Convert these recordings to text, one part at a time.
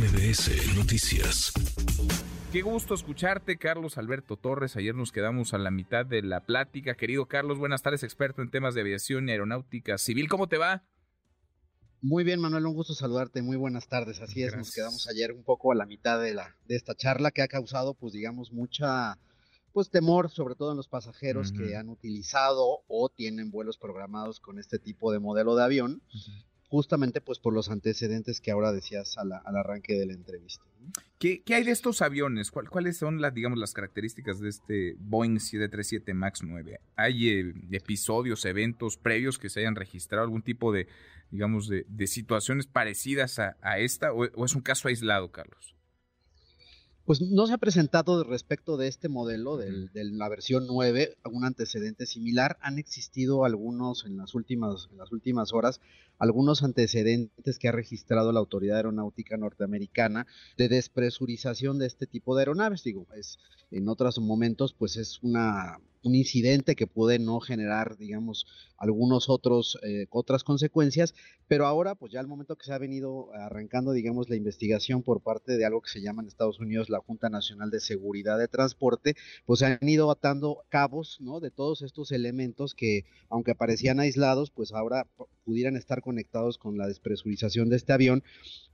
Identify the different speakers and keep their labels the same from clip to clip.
Speaker 1: MBS Noticias.
Speaker 2: Qué gusto escucharte, Carlos Alberto Torres. Ayer nos quedamos a la mitad de la plática. Querido Carlos, buenas tardes, experto en temas de aviación y aeronáutica civil. ¿Cómo te va?
Speaker 3: Muy bien, Manuel, un gusto saludarte. Muy buenas tardes. Así es, nos quedamos ayer un poco a la mitad de la de esta charla que ha causado, pues digamos, mucha pues temor, sobre todo en los pasajeros que han utilizado o tienen vuelos programados con este tipo de modelo de avión justamente pues por los antecedentes que ahora decías al, arranque de la entrevista.
Speaker 2: ¿Qué, hay de estos aviones? ¿Cuáles son las, digamos, las características de este Boeing 737 MAX 9? ¿Hay eh, episodios, eventos previos que se hayan registrado, algún tipo de, digamos, de, situaciones parecidas a, esta o es un caso aislado, Carlos?
Speaker 3: Pues no se ha presentado respecto de este modelo, de la versión 9, algún antecedente similar. Han existido algunos en las últimas, en las últimas horas, algunos antecedentes que ha registrado la Autoridad Aeronáutica Norteamericana de despresurización de este tipo de aeronaves. Digo, es, en otros momentos, pues es una un incidente que puede no generar, digamos, algunos otros, eh, otras consecuencias, pero ahora, pues ya al momento que se ha venido arrancando, digamos, la investigación por parte de algo que se llama en Estados Unidos la Junta Nacional de Seguridad de Transporte, pues se han ido atando cabos, ¿no? De todos estos elementos que, aunque parecían aislados, pues ahora pudieran estar conectados con la despresurización de este avión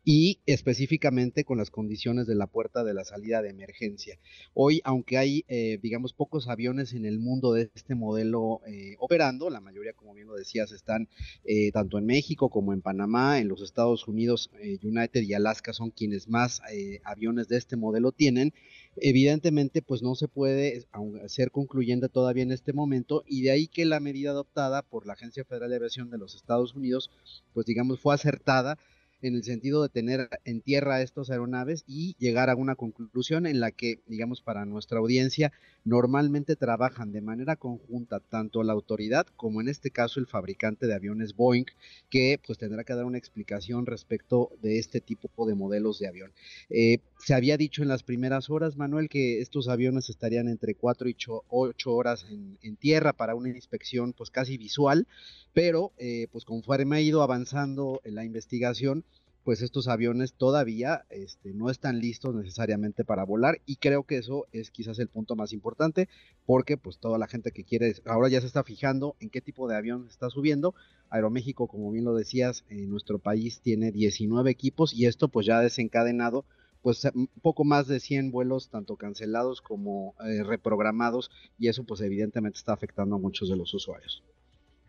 Speaker 3: y específicamente con las condiciones de la puerta de la salida de emergencia. Hoy, aunque hay, eh, digamos, pocos aviones en el mundo de este modelo eh, operando, la mayoría, como bien lo decías, están eh, tanto en México como en Panamá, en los Estados Unidos, United y Alaska son quienes más aviones de este modelo tienen. Evidentemente, pues no se puede ser concluyente todavía en este momento y de ahí que la medida adoptada por la Agencia Federal de Aviación de los Estados Unidos, pues digamos, fue acertada en el sentido de tener en tierra estos aeronaves y llegar a una conclusión en la que, digamos, para nuestra audiencia, normalmente trabajan de manera conjunta tanto la autoridad como en este caso el fabricante de aviones Boeing, que pues tendrá que dar una explicación respecto de este tipo de modelos de avión. Eh, se había dicho en las primeras horas, Manuel, que estos aviones estarían entre 4 y 8 horas en, tierra para una inspección pues casi visual, pero eh, pues conforme ha ido avanzando en la investigación, pues estos aviones todavía este, no están listos necesariamente para volar y creo que eso es quizás el punto más importante porque pues toda la gente que quiere ahora ya se está fijando en qué tipo de avión está subiendo. Aeroméxico, como bien lo decías, en nuestro país tiene 19 equipos y esto pues ya ha desencadenado pues un poco más de 100 vuelos tanto cancelados como eh, reprogramados y eso pues evidentemente está afectando a muchos de los usuarios.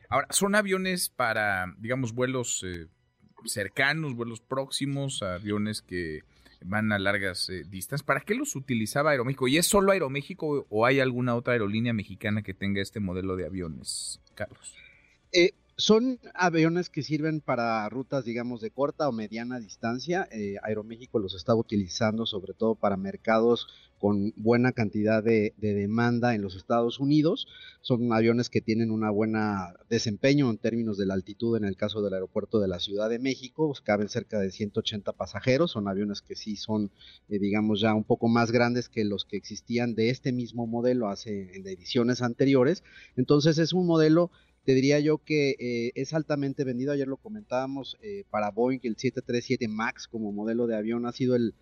Speaker 2: Ahora, son aviones para, digamos, vuelos eh, cercanos, vuelos próximos, aviones que van a largas eh, distancias. ¿Para qué los utilizaba Aeroméxico? ¿Y es solo Aeroméxico o hay alguna otra aerolínea mexicana que tenga este modelo de aviones, Carlos?
Speaker 3: Eh, son aviones que sirven para rutas, digamos, de corta o mediana distancia. Eh, Aeroméxico los está utilizando sobre todo para mercados con buena cantidad de, demanda en los Estados Unidos. Son aviones que tienen una buena desempeño en términos de la altitud en el caso del aeropuerto de la Ciudad de México. Caben cerca de 180 pasajeros. Son aviones que sí son, eh, digamos, ya un poco más grandes que los que existían de este mismo modelo hace en ediciones anteriores. Entonces es un modelo te diría yo que eh, es altamente vendido. Ayer lo comentábamos eh, para Boeing, el 737 MAX como modelo de avión ha sido el,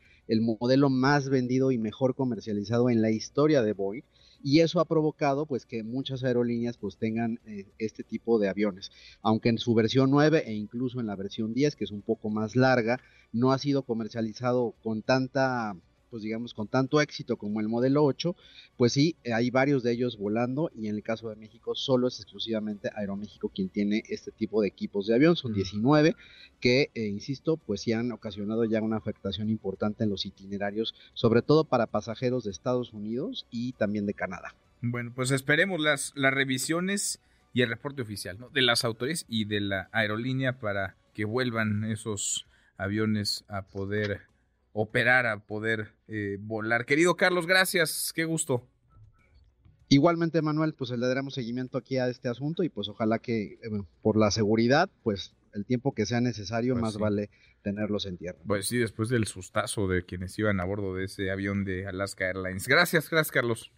Speaker 3: modelo más vendido y mejor comercializado en la historia de Boeing. Y eso ha provocado pues que muchas aerolíneas pues tengan eh, este tipo de aviones. Aunque en su versión 9 e incluso en la versión 10, que es un poco más larga, no ha sido comercializado con tanta pues digamos, con tanto éxito como el modelo 8, pues sí, hay varios de ellos volando y en el caso de México solo es exclusivamente Aeroméxico quien tiene este tipo de equipos de avión, son 19 que, eh, insisto, pues sí han ocasionado ya una afectación importante en los itinerarios, sobre todo para pasajeros de Estados Unidos y también de Canadá.
Speaker 2: Bueno, pues esperemos las, las revisiones y el reporte oficial ¿no? de las autoridades y de la aerolínea para que vuelvan esos aviones a poder operar, a poder eh, volar. Querido Carlos, gracias, qué gusto.
Speaker 3: Igualmente, Manuel, pues le daremos seguimiento aquí a este asunto y pues ojalá que eh, por la seguridad, pues el tiempo que sea necesario, pues más vale tenerlos en tierra.
Speaker 2: Pues sí, después del sustazo de quienes iban a bordo de ese avión de Alaska Airlines. Gracias, gracias, Carlos.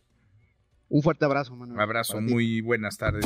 Speaker 3: Un fuerte abrazo, Manuel.
Speaker 2: Un abrazo, muy buenas tardes.